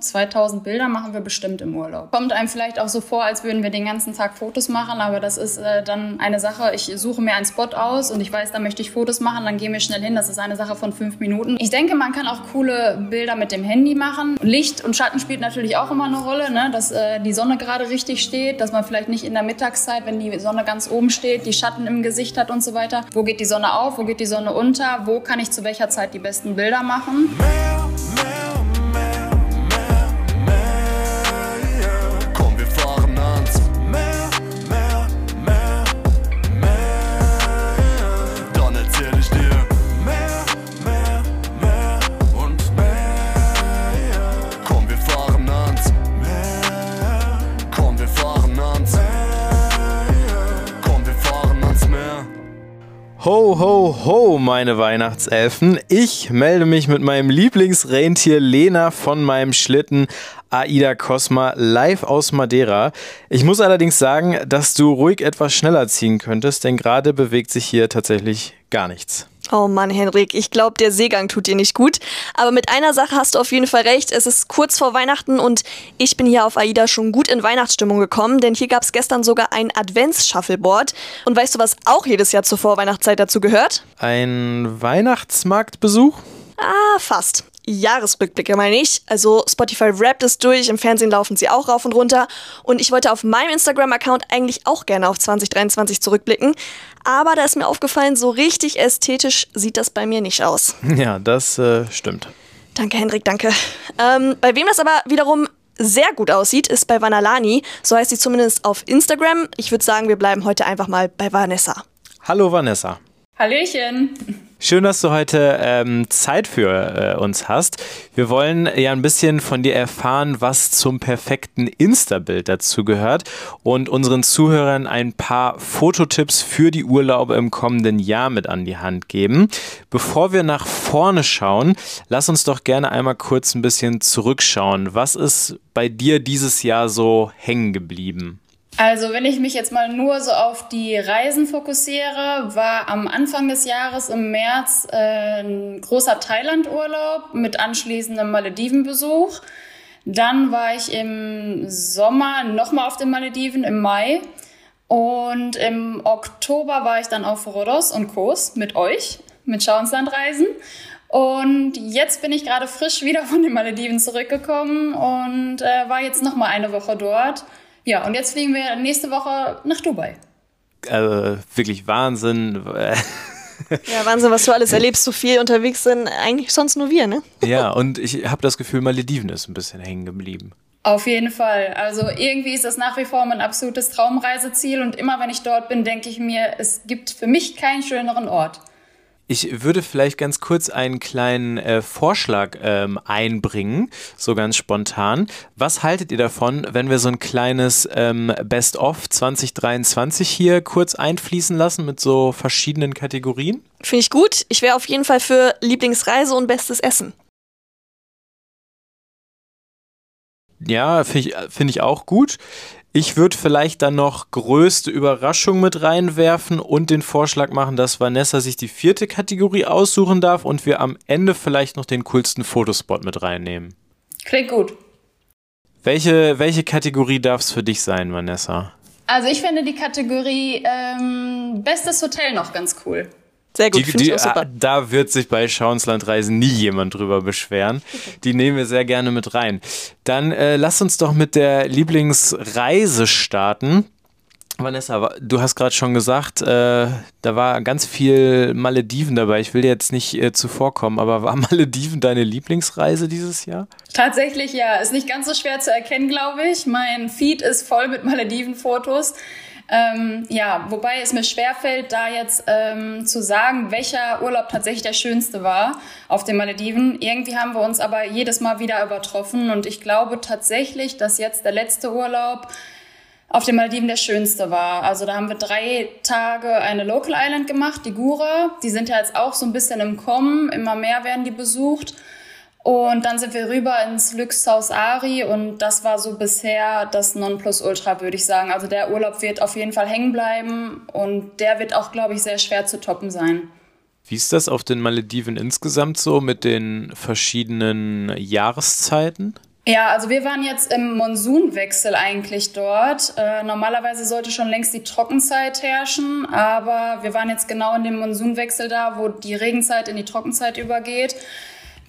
2000 Bilder machen wir bestimmt im Urlaub. Kommt einem vielleicht auch so vor, als würden wir den ganzen Tag Fotos machen, aber das ist äh, dann eine Sache. Ich suche mir einen Spot aus und ich weiß, da möchte ich Fotos machen, dann gehen wir schnell hin. Das ist eine Sache von fünf Minuten. Ich denke, man kann auch coole Bilder mit dem Handy machen. Licht und Schatten spielt natürlich auch immer eine Rolle, ne? dass äh, die Sonne gerade richtig steht, dass man vielleicht nicht in der Mittagszeit, wenn die Sonne ganz oben steht, die Schatten im Gesicht hat und so weiter. Wo geht die Sonne auf? Wo geht die Sonne unter? Wo kann ich zu welcher Zeit die besten Bilder machen? Ho, ho, ho, meine Weihnachtselfen. Ich melde mich mit meinem Lieblingsrentier Lena von meinem Schlitten Aida Cosma live aus Madeira. Ich muss allerdings sagen, dass du ruhig etwas schneller ziehen könntest, denn gerade bewegt sich hier tatsächlich gar nichts. Oh Mann, Henrik, ich glaube, der Seegang tut dir nicht gut. Aber mit einer Sache hast du auf jeden Fall recht. Es ist kurz vor Weihnachten und ich bin hier auf AIDA schon gut in Weihnachtsstimmung gekommen, denn hier gab es gestern sogar ein Advents-Shuffleboard. Und weißt du, was auch jedes Jahr zur Vorweihnachtszeit dazu gehört? Ein Weihnachtsmarktbesuch? Ah, fast. Jahresrückblicke meine ich. Also Spotify rappt es durch, im Fernsehen laufen sie auch rauf und runter. Und ich wollte auf meinem Instagram-Account eigentlich auch gerne auf 2023 zurückblicken. Aber da ist mir aufgefallen, so richtig ästhetisch sieht das bei mir nicht aus. Ja, das äh, stimmt. Danke, Hendrik, danke. Ähm, bei wem das aber wiederum sehr gut aussieht, ist bei Vanalani. So heißt sie zumindest auf Instagram. Ich würde sagen, wir bleiben heute einfach mal bei Vanessa. Hallo Vanessa. Hallöchen. Schön, dass du heute ähm, Zeit für äh, uns hast. Wir wollen ja ein bisschen von dir erfahren, was zum perfekten Insta-Bild dazu gehört und unseren Zuhörern ein paar Fototipps für die Urlaube im kommenden Jahr mit an die Hand geben. Bevor wir nach vorne schauen, lass uns doch gerne einmal kurz ein bisschen zurückschauen. Was ist bei dir dieses Jahr so hängen geblieben? Also wenn ich mich jetzt mal nur so auf die Reisen fokussiere, war am Anfang des Jahres im März äh, ein großer Thailand-Urlaub mit anschließendem Maledivenbesuch. Dann war ich im Sommer nochmal auf den Malediven im Mai. Und im Oktober war ich dann auf Rhodos und Kos mit euch, mit Schauenslandreisen. Und jetzt bin ich gerade frisch wieder von den Malediven zurückgekommen und äh, war jetzt nochmal eine Woche dort. Ja, und jetzt fliegen wir nächste Woche nach Dubai. Also wirklich Wahnsinn. Ja, Wahnsinn, was du alles erlebst, so viel unterwegs sind, eigentlich sonst nur wir, ne? Ja, und ich habe das Gefühl, Malediven ist ein bisschen hängen geblieben. Auf jeden Fall. Also irgendwie ist das nach wie vor mein absolutes Traumreiseziel und immer wenn ich dort bin, denke ich mir, es gibt für mich keinen schöneren Ort. Ich würde vielleicht ganz kurz einen kleinen äh, Vorschlag ähm, einbringen, so ganz spontan. Was haltet ihr davon, wenn wir so ein kleines ähm, Best-of 2023 hier kurz einfließen lassen mit so verschiedenen Kategorien? Finde ich gut. Ich wäre auf jeden Fall für Lieblingsreise und bestes Essen. Ja, finde ich, find ich auch gut. Ich würde vielleicht dann noch größte Überraschung mit reinwerfen und den Vorschlag machen, dass Vanessa sich die vierte Kategorie aussuchen darf und wir am Ende vielleicht noch den coolsten Fotospot mit reinnehmen. Klingt gut. Welche, welche Kategorie darf es für dich sein, Vanessa? Also ich finde die Kategorie ähm, Bestes Hotel noch ganz cool. Sehr gut, die, die, ah, Da wird sich bei Schauenslandreisen nie jemand drüber beschweren. Die nehmen wir sehr gerne mit rein. Dann äh, lass uns doch mit der Lieblingsreise starten. Vanessa, du hast gerade schon gesagt, äh, da war ganz viel Malediven dabei. Ich will dir jetzt nicht äh, zuvorkommen, aber war Malediven deine Lieblingsreise dieses Jahr? Tatsächlich ja. Ist nicht ganz so schwer zu erkennen, glaube ich. Mein Feed ist voll mit Malediven-Fotos. Ähm, ja, wobei es mir schwerfällt, da jetzt ähm, zu sagen, welcher Urlaub tatsächlich der schönste war auf den Malediven. Irgendwie haben wir uns aber jedes Mal wieder übertroffen und ich glaube tatsächlich, dass jetzt der letzte Urlaub auf den Malediven der schönste war. Also da haben wir drei Tage eine Local Island gemacht, die Gura. Die sind ja jetzt auch so ein bisschen im Kommen, immer mehr werden die besucht. Und dann sind wir rüber ins Luxhaus Ari und das war so bisher das Nonplusultra, würde ich sagen. Also der Urlaub wird auf jeden Fall hängen bleiben und der wird auch, glaube ich, sehr schwer zu toppen sein. Wie ist das auf den Malediven insgesamt so mit den verschiedenen Jahreszeiten? Ja, also wir waren jetzt im Monsunwechsel eigentlich dort. Äh, normalerweise sollte schon längst die Trockenzeit herrschen, aber wir waren jetzt genau in dem Monsunwechsel da, wo die Regenzeit in die Trockenzeit übergeht.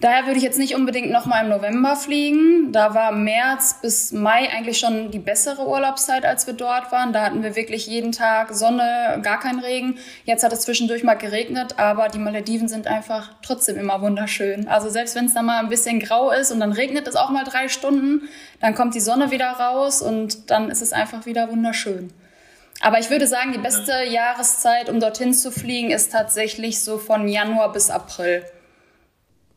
Daher würde ich jetzt nicht unbedingt nochmal im November fliegen. Da war März bis Mai eigentlich schon die bessere Urlaubszeit, als wir dort waren. Da hatten wir wirklich jeden Tag Sonne, gar kein Regen. Jetzt hat es zwischendurch mal geregnet, aber die Malediven sind einfach trotzdem immer wunderschön. Also selbst wenn es da mal ein bisschen grau ist und dann regnet es auch mal drei Stunden, dann kommt die Sonne wieder raus und dann ist es einfach wieder wunderschön. Aber ich würde sagen, die beste Jahreszeit, um dorthin zu fliegen, ist tatsächlich so von Januar bis April.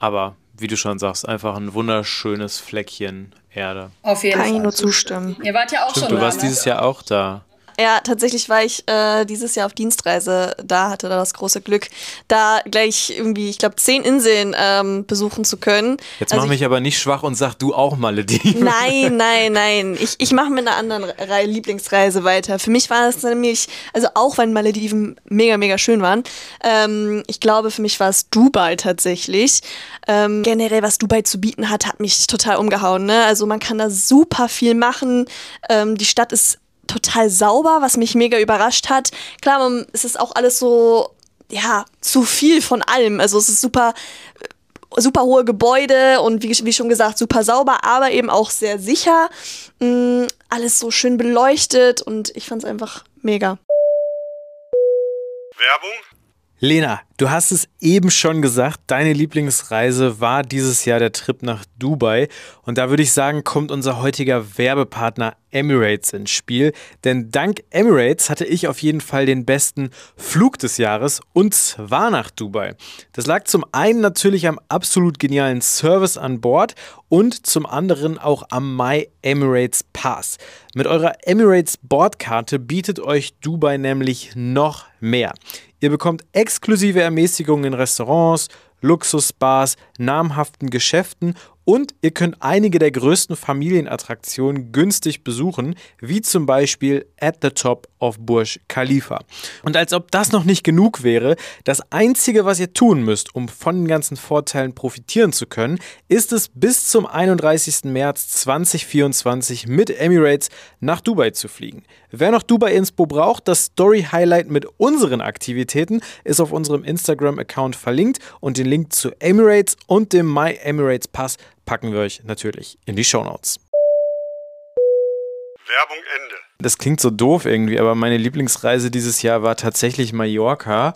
Aber wie du schon sagst, einfach ein wunderschönes Fleckchen Erde. Auf jeden Kann Fall. Kann ich nur zustimmen. Ihr wart ja auch Stimmt, schon du warst ne? dieses Jahr auch da. Ja, tatsächlich war ich äh, dieses Jahr auf Dienstreise da, hatte da das große Glück, da gleich irgendwie, ich glaube, zehn Inseln ähm, besuchen zu können. Jetzt also mach mich aber nicht schwach und sag du auch Malediven. Nein, nein, nein. Ich, ich mache mit einer anderen Re Lieblingsreise weiter. Für mich war es nämlich, also auch wenn Malediven mega, mega schön waren, ähm, ich glaube, für mich war es Dubai tatsächlich. Ähm, generell, was Dubai zu bieten hat, hat mich total umgehauen. Ne? Also man kann da super viel machen. Ähm, die Stadt ist total sauber, was mich mega überrascht hat. Klar, es ist auch alles so, ja, zu viel von allem. Also es ist super, super hohe Gebäude und wie, wie schon gesagt, super sauber, aber eben auch sehr sicher. Mhm, alles so schön beleuchtet und ich fand es einfach mega. Werbung? Lena, du hast es eben schon gesagt, deine Lieblingsreise war dieses Jahr der Trip nach Dubai. Und da würde ich sagen, kommt unser heutiger Werbepartner Emirates ins Spiel. Denn dank Emirates hatte ich auf jeden Fall den besten Flug des Jahres und zwar nach Dubai. Das lag zum einen natürlich am absolut genialen Service an Bord und zum anderen auch am My Emirates Pass. Mit eurer Emirates Bordkarte bietet euch Dubai nämlich noch mehr. Ihr bekommt exklusive Ermäßigungen in Restaurants, Luxusbars, namhaften Geschäften und ihr könnt einige der größten Familienattraktionen günstig besuchen, wie zum Beispiel At the Top of Burj Khalifa. Und als ob das noch nicht genug wäre, das Einzige, was ihr tun müsst, um von den ganzen Vorteilen profitieren zu können, ist es bis zum 31. März 2024 mit Emirates nach Dubai zu fliegen. Wer noch Dubai Inspo braucht, das Story Highlight mit unseren Aktivitäten ist auf unserem Instagram-Account verlinkt und den Link zu Emirates und dem My Emirates Pass packen wir euch natürlich in die Show Notes. Werbung Ende. Das klingt so doof irgendwie, aber meine Lieblingsreise dieses Jahr war tatsächlich Mallorca.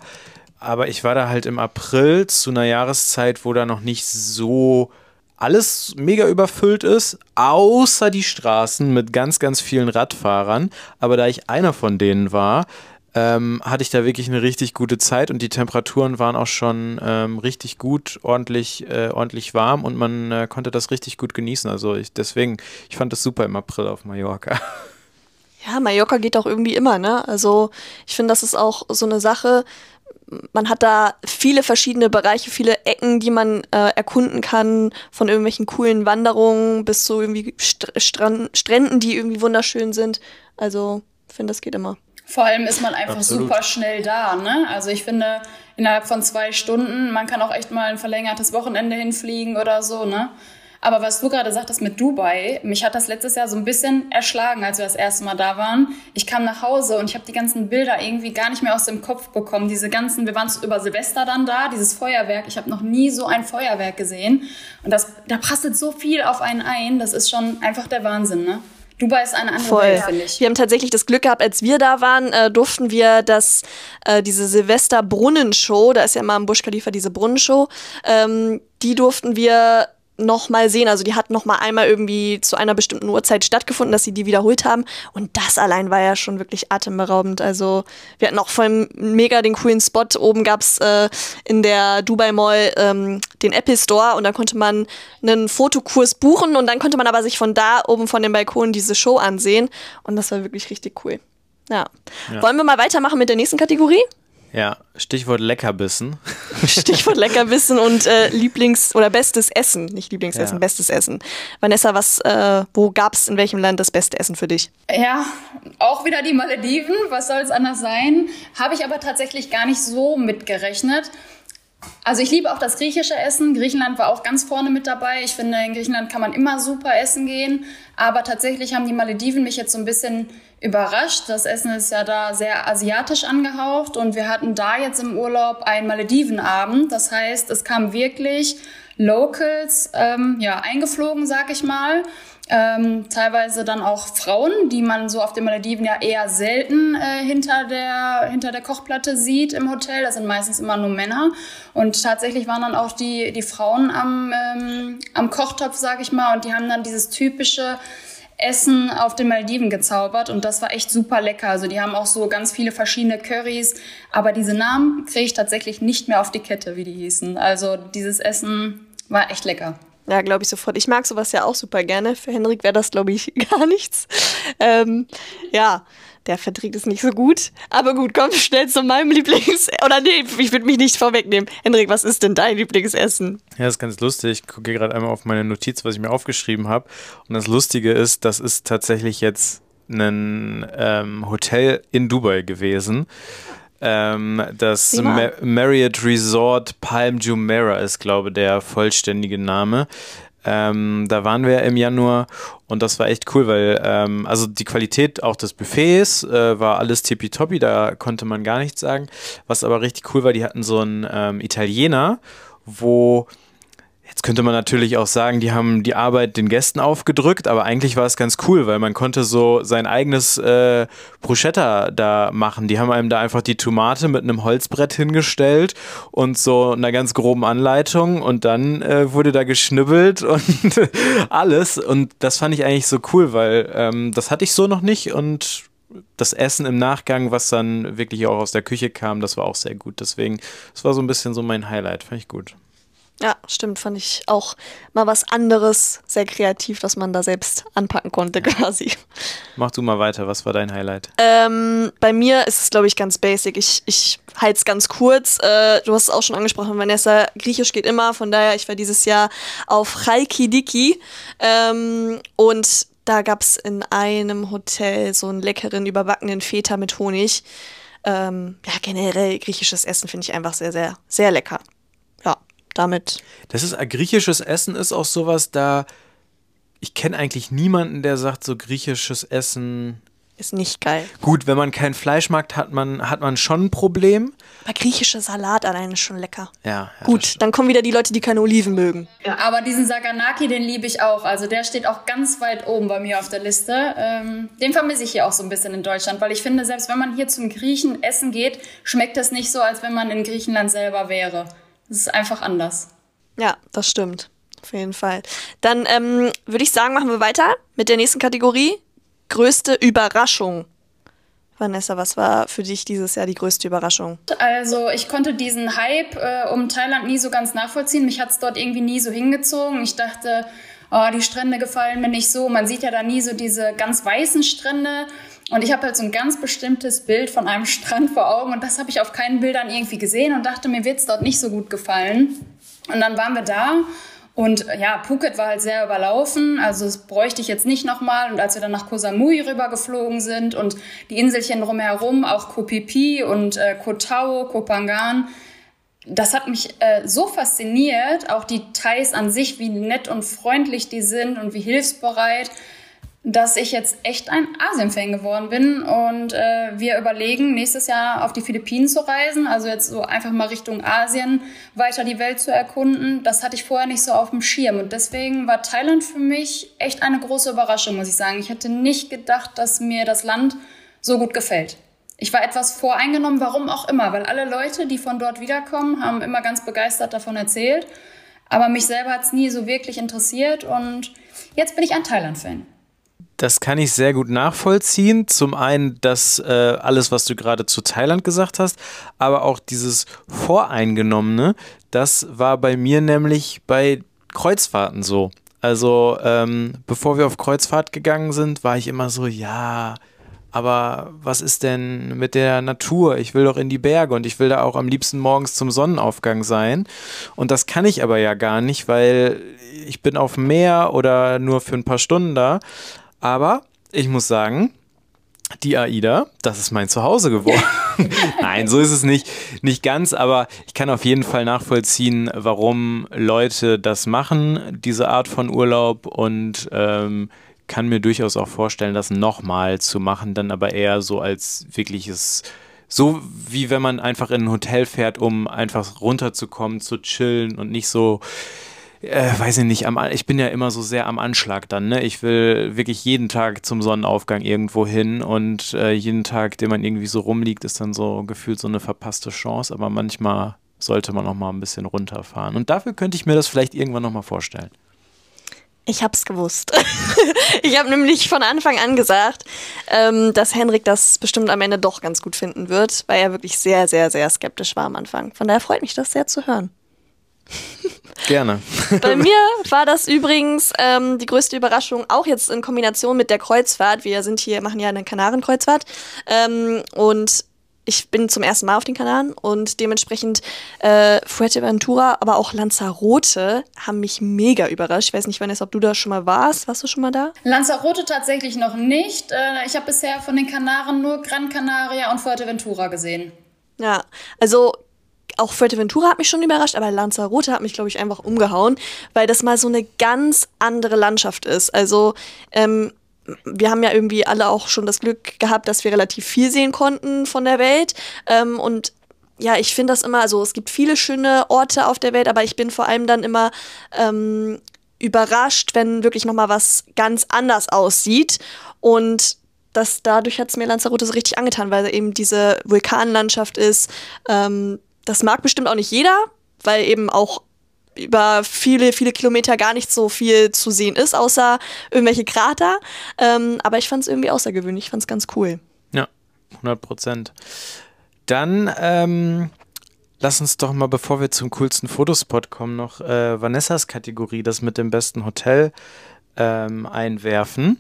Aber ich war da halt im April zu einer Jahreszeit, wo da noch nicht so alles mega überfüllt ist, außer die Straßen mit ganz, ganz vielen Radfahrern. Aber da ich einer von denen war, ähm, hatte ich da wirklich eine richtig gute Zeit und die Temperaturen waren auch schon ähm, richtig gut, ordentlich, äh, ordentlich warm und man äh, konnte das richtig gut genießen. Also ich, deswegen, ich fand das super im April auf Mallorca. Ja, Mallorca geht auch irgendwie immer, ne? Also ich finde, das ist auch so eine Sache. Man hat da viele verschiedene Bereiche, viele Ecken, die man äh, erkunden kann, von irgendwelchen coolen Wanderungen bis zu irgendwie St Strand Stränden, die irgendwie wunderschön sind. Also, ich finde, das geht immer. Vor allem ist man einfach Absolut. super schnell da. Ne? Also ich finde, innerhalb von zwei Stunden, man kann auch echt mal ein verlängertes Wochenende hinfliegen oder so. Ne? Aber was du gerade sagtest mit Dubai, mich hat das letztes Jahr so ein bisschen erschlagen, als wir das erste Mal da waren. Ich kam nach Hause und ich habe die ganzen Bilder irgendwie gar nicht mehr aus dem Kopf bekommen. Diese ganzen, wir waren über Silvester dann da, dieses Feuerwerk. Ich habe noch nie so ein Feuerwerk gesehen. Und das, da prasselt so viel auf einen ein. Das ist schon einfach der Wahnsinn, ne? Dubai ist eine andere Voll. Welt, finde ich. Wir haben tatsächlich das Glück gehabt, als wir da waren, äh, durften wir das, äh, diese Silvester-Brunnenshow, da ist ja immer im Busch Khalifa diese Brunnenshow, ähm, die durften wir noch mal sehen. Also die hat noch mal einmal irgendwie zu einer bestimmten Uhrzeit stattgefunden, dass sie die wiederholt haben. Und das allein war ja schon wirklich atemberaubend. Also wir hatten auch voll mega den coolen Spot. Oben gab's äh, in der Dubai Mall ähm, den Apple Store und da konnte man einen Fotokurs buchen und dann konnte man aber sich von da oben von dem Balkon diese Show ansehen. Und das war wirklich richtig cool. Ja. ja. Wollen wir mal weitermachen mit der nächsten Kategorie? Ja, Stichwort Leckerbissen. Stichwort Leckerbissen und äh, Lieblings- oder bestes Essen. Nicht Lieblingsessen, ja. bestes Essen. Vanessa, was, äh, wo gab es in welchem Land das beste Essen für dich? Ja, auch wieder die Malediven. Was soll es anders sein? Habe ich aber tatsächlich gar nicht so mitgerechnet. Also ich liebe auch das griechische Essen. Griechenland war auch ganz vorne mit dabei. Ich finde, in Griechenland kann man immer super essen gehen. Aber tatsächlich haben die Malediven mich jetzt so ein bisschen überrascht. Das Essen ist ja da sehr asiatisch angehaucht und wir hatten da jetzt im Urlaub einen Maledivenabend. Das heißt, es kam wirklich Locals ähm, ja, eingeflogen, sag ich mal. Ähm, teilweise dann auch Frauen, die man so auf den Malediven ja eher selten äh, hinter, der, hinter der Kochplatte sieht im Hotel. Das sind meistens immer nur Männer. Und tatsächlich waren dann auch die, die Frauen am, ähm, am Kochtopf, sag ich mal, und die haben dann dieses typische Essen auf den Maldiven gezaubert und das war echt super lecker. Also die haben auch so ganz viele verschiedene Currys, aber diese Namen kriege ich tatsächlich nicht mehr auf die Kette, wie die hießen. Also dieses Essen war echt lecker. Ja, glaube ich sofort. Ich mag sowas ja auch super gerne. Für Henrik wäre das, glaube ich, gar nichts. Ähm, ja, der verträgt es nicht so gut. Aber gut, komm schnell zu meinem Lieblings... Oder nee, ich würde mich nicht vorwegnehmen. Henrik, was ist denn dein Lieblingsessen? Ja, das ist ganz lustig. Ich gucke gerade einmal auf meine Notiz, was ich mir aufgeschrieben habe. Und das Lustige ist, das ist tatsächlich jetzt ein ähm, Hotel in Dubai gewesen. Ähm, das Ma Marriott Resort Palm Jumeirah ist, glaube ich, der vollständige Name. Ähm, da waren wir im Januar und das war echt cool, weil ähm, also die Qualität auch des Buffets äh, war alles tippitoppi, da konnte man gar nichts sagen. Was aber richtig cool war, die hatten so einen ähm, Italiener, wo Jetzt könnte man natürlich auch sagen, die haben die Arbeit den Gästen aufgedrückt, aber eigentlich war es ganz cool, weil man konnte so sein eigenes äh, Bruschetta da machen. Die haben einem da einfach die Tomate mit einem Holzbrett hingestellt und so einer ganz groben Anleitung und dann äh, wurde da geschnibbelt und alles. Und das fand ich eigentlich so cool, weil ähm, das hatte ich so noch nicht und das Essen im Nachgang, was dann wirklich auch aus der Küche kam, das war auch sehr gut. Deswegen, das war so ein bisschen so mein Highlight, fand ich gut. Ja, stimmt, fand ich auch mal was anderes, sehr kreativ, dass man da selbst anpacken konnte quasi. Mach du mal weiter, was war dein Highlight? Ähm, bei mir ist es, glaube ich, ganz basic. Ich, ich halte es ganz kurz. Äh, du hast es auch schon angesprochen, Vanessa, Griechisch geht immer, von daher, ich war dieses Jahr auf Chalkidiki ähm, und da gab es in einem Hotel so einen leckeren, überbackenen Feta mit Honig. Ähm, ja, generell griechisches Essen finde ich einfach sehr, sehr, sehr lecker damit. Das ist griechisches Essen ist auch sowas, da ich kenne eigentlich niemanden, der sagt, so griechisches Essen ist nicht geil. Gut, wenn man kein Fleisch mag, hat man, hat man schon ein Problem. Aber griechischer Salat alleine ist schon lecker. Ja. ja Gut, dann kommen wieder die Leute, die keine Oliven mögen. Ja, aber diesen Saganaki, den liebe ich auch. Also der steht auch ganz weit oben bei mir auf der Liste. Ähm, den vermisse ich hier auch so ein bisschen in Deutschland, weil ich finde, selbst wenn man hier zum Griechen essen geht, schmeckt das nicht so, als wenn man in Griechenland selber wäre. Es ist einfach anders. Ja, das stimmt. Auf jeden Fall. Dann ähm, würde ich sagen, machen wir weiter mit der nächsten Kategorie. Größte Überraschung. Vanessa, was war für dich dieses Jahr die größte Überraschung? Also ich konnte diesen Hype äh, um Thailand nie so ganz nachvollziehen. Mich hat es dort irgendwie nie so hingezogen. Ich dachte, oh, die Strände gefallen mir nicht so. Man sieht ja da nie so diese ganz weißen Strände. Und ich habe halt so ein ganz bestimmtes Bild von einem Strand vor Augen und das habe ich auf keinen Bildern irgendwie gesehen und dachte, mir wird es dort nicht so gut gefallen. Und dann waren wir da und ja, Phuket war halt sehr überlaufen, also das bräuchte ich jetzt nicht nochmal. Und als wir dann nach Koh Samui rübergeflogen sind und die Inselchen drumherum, auch Koh Phi Phi und äh, Koh Tao, Koh Phangan, das hat mich äh, so fasziniert, auch die Thais an sich, wie nett und freundlich die sind und wie hilfsbereit dass ich jetzt echt ein Asien-Fan geworden bin und äh, wir überlegen, nächstes Jahr auf die Philippinen zu reisen, also jetzt so einfach mal Richtung Asien weiter die Welt zu erkunden. Das hatte ich vorher nicht so auf dem Schirm und deswegen war Thailand für mich echt eine große Überraschung, muss ich sagen. Ich hätte nicht gedacht, dass mir das Land so gut gefällt. Ich war etwas voreingenommen, warum auch immer, weil alle Leute, die von dort wiederkommen, haben immer ganz begeistert davon erzählt. Aber mich selber hat es nie so wirklich interessiert und jetzt bin ich ein Thailand-Fan. Das kann ich sehr gut nachvollziehen. Zum einen das äh, alles, was du gerade zu Thailand gesagt hast, aber auch dieses Voreingenommene, das war bei mir nämlich bei Kreuzfahrten so. Also ähm, bevor wir auf Kreuzfahrt gegangen sind, war ich immer so, ja, aber was ist denn mit der Natur? Ich will doch in die Berge und ich will da auch am liebsten morgens zum Sonnenaufgang sein. Und das kann ich aber ja gar nicht, weil ich bin auf dem Meer oder nur für ein paar Stunden da. Aber ich muss sagen, die AIDA, das ist mein Zuhause geworden. Nein, so ist es nicht, nicht ganz, aber ich kann auf jeden Fall nachvollziehen, warum Leute das machen, diese Art von Urlaub und ähm, kann mir durchaus auch vorstellen, das nochmal zu machen, dann aber eher so als wirkliches, so wie wenn man einfach in ein Hotel fährt, um einfach runterzukommen, zu chillen und nicht so äh, weiß ich nicht, am, ich bin ja immer so sehr am Anschlag dann, ne? Ich will wirklich jeden Tag zum Sonnenaufgang irgendwo hin und äh, jeden Tag, den man irgendwie so rumliegt, ist dann so gefühlt so eine verpasste Chance, aber manchmal sollte man noch mal ein bisschen runterfahren. Und dafür könnte ich mir das vielleicht irgendwann noch mal vorstellen. Ich hab's gewusst. ich habe nämlich von Anfang an gesagt, ähm, dass Henrik das bestimmt am Ende doch ganz gut finden wird, weil er wirklich sehr, sehr, sehr skeptisch war am Anfang. Von daher freut mich das sehr zu hören. Gerne. Bei mir war das übrigens ähm, die größte Überraschung, auch jetzt in Kombination mit der Kreuzfahrt. Wir sind hier, machen ja eine Kanarenkreuzfahrt. Ähm, und ich bin zum ersten Mal auf den Kanaren und dementsprechend äh, Fuerteventura, aber auch Lanzarote haben mich mega überrascht. Ich weiß nicht, Vanessa, ob du da schon mal warst. Warst du schon mal da? Lanzarote tatsächlich noch nicht. Äh, ich habe bisher von den Kanaren nur Gran Canaria und Fuerteventura gesehen. Ja, also auch Fuerteventura hat mich schon überrascht, aber Lanzarote hat mich, glaube ich, einfach umgehauen, weil das mal so eine ganz andere Landschaft ist. Also, ähm, wir haben ja irgendwie alle auch schon das Glück gehabt, dass wir relativ viel sehen konnten von der Welt. Ähm, und ja, ich finde das immer, also es gibt viele schöne Orte auf der Welt, aber ich bin vor allem dann immer ähm, überrascht, wenn wirklich nochmal was ganz anders aussieht. Und das, dadurch hat es mir Lanzarote so richtig angetan, weil eben diese Vulkanlandschaft ist, ähm, das mag bestimmt auch nicht jeder, weil eben auch über viele, viele Kilometer gar nicht so viel zu sehen ist, außer irgendwelche Krater. Ähm, aber ich fand es irgendwie außergewöhnlich, ich fand es ganz cool. Ja, 100 Prozent. Dann ähm, lass uns doch mal, bevor wir zum coolsten Fotospot kommen, noch äh, Vanessas Kategorie, das mit dem besten Hotel, ähm, einwerfen.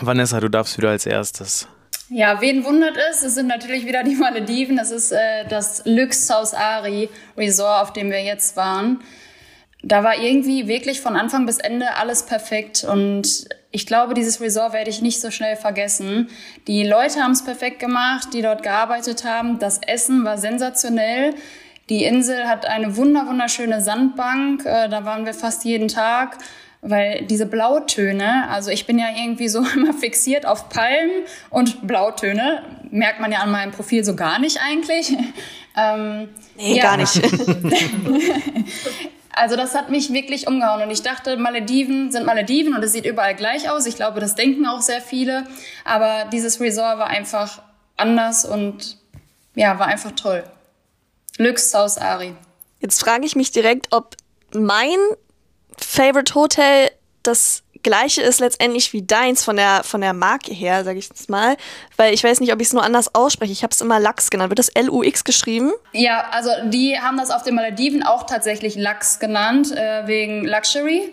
Vanessa, du darfst wieder als erstes. Ja, wen wundert es? Es sind natürlich wieder die Malediven. Es ist äh, das Lux South Ari Resort, auf dem wir jetzt waren. Da war irgendwie wirklich von Anfang bis Ende alles perfekt und ich glaube, dieses Resort werde ich nicht so schnell vergessen. Die Leute haben es perfekt gemacht, die dort gearbeitet haben. Das Essen war sensationell. Die Insel hat eine wunder wunderschöne Sandbank. Äh, da waren wir fast jeden Tag weil diese Blautöne, also ich bin ja irgendwie so immer fixiert auf Palmen und Blautöne, merkt man ja an meinem Profil so gar nicht eigentlich. Ähm, nee, ja. gar nicht. also das hat mich wirklich umgehauen und ich dachte, Malediven sind Malediven und es sieht überall gleich aus. Ich glaube, das denken auch sehr viele, aber dieses Resort war einfach anders und ja, war einfach toll. Lux South Ari. Jetzt frage ich mich direkt, ob mein Favorite Hotel das gleiche ist letztendlich wie deins von der, von der Marke her, sage ich jetzt mal. Weil ich weiß nicht, ob ich es nur anders ausspreche. Ich habe es immer Lachs genannt. Wird das L-U-X geschrieben? Ja, also die haben das auf den Malediven auch tatsächlich Lachs genannt, äh, wegen Luxury.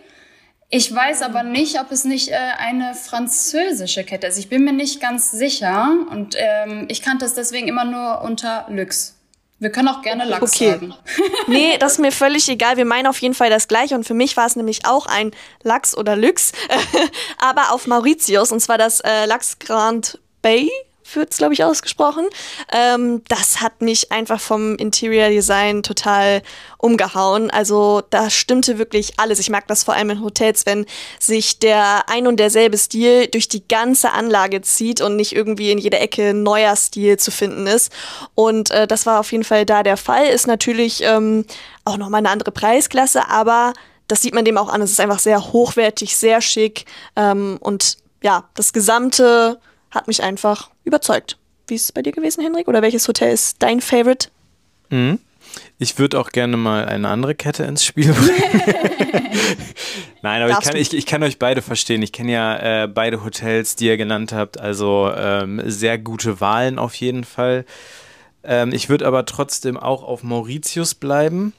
Ich weiß aber nicht, ob es nicht äh, eine französische Kette ist. Ich bin mir nicht ganz sicher. Und ähm, ich kannte es deswegen immer nur unter Lux. Wir können auch gerne Lachs okay. sagen. nee, das ist mir völlig egal. Wir meinen auf jeden Fall das gleiche. Und für mich war es nämlich auch ein Lachs oder Lux, aber auf Mauritius. Und zwar das äh, Lachs Grand Bay wird es, glaube ich, ausgesprochen. Ähm, das hat mich einfach vom Interior Design total umgehauen. Also da stimmte wirklich alles. Ich mag das vor allem in Hotels, wenn sich der ein und derselbe Stil durch die ganze Anlage zieht und nicht irgendwie in jeder Ecke neuer Stil zu finden ist. Und äh, das war auf jeden Fall da der Fall. Ist natürlich ähm, auch nochmal eine andere Preisklasse, aber das sieht man dem auch an. Es ist einfach sehr hochwertig, sehr schick ähm, und ja, das gesamte hat mich einfach überzeugt. Wie ist es bei dir gewesen, Henrik? Oder welches Hotel ist dein Favorite? Mhm. Ich würde auch gerne mal eine andere Kette ins Spiel bringen. Nein, aber ich kann, ich, ich kann euch beide verstehen. Ich kenne ja äh, beide Hotels, die ihr genannt habt. Also ähm, sehr gute Wahlen auf jeden Fall. Ähm, ich würde aber trotzdem auch auf Mauritius bleiben.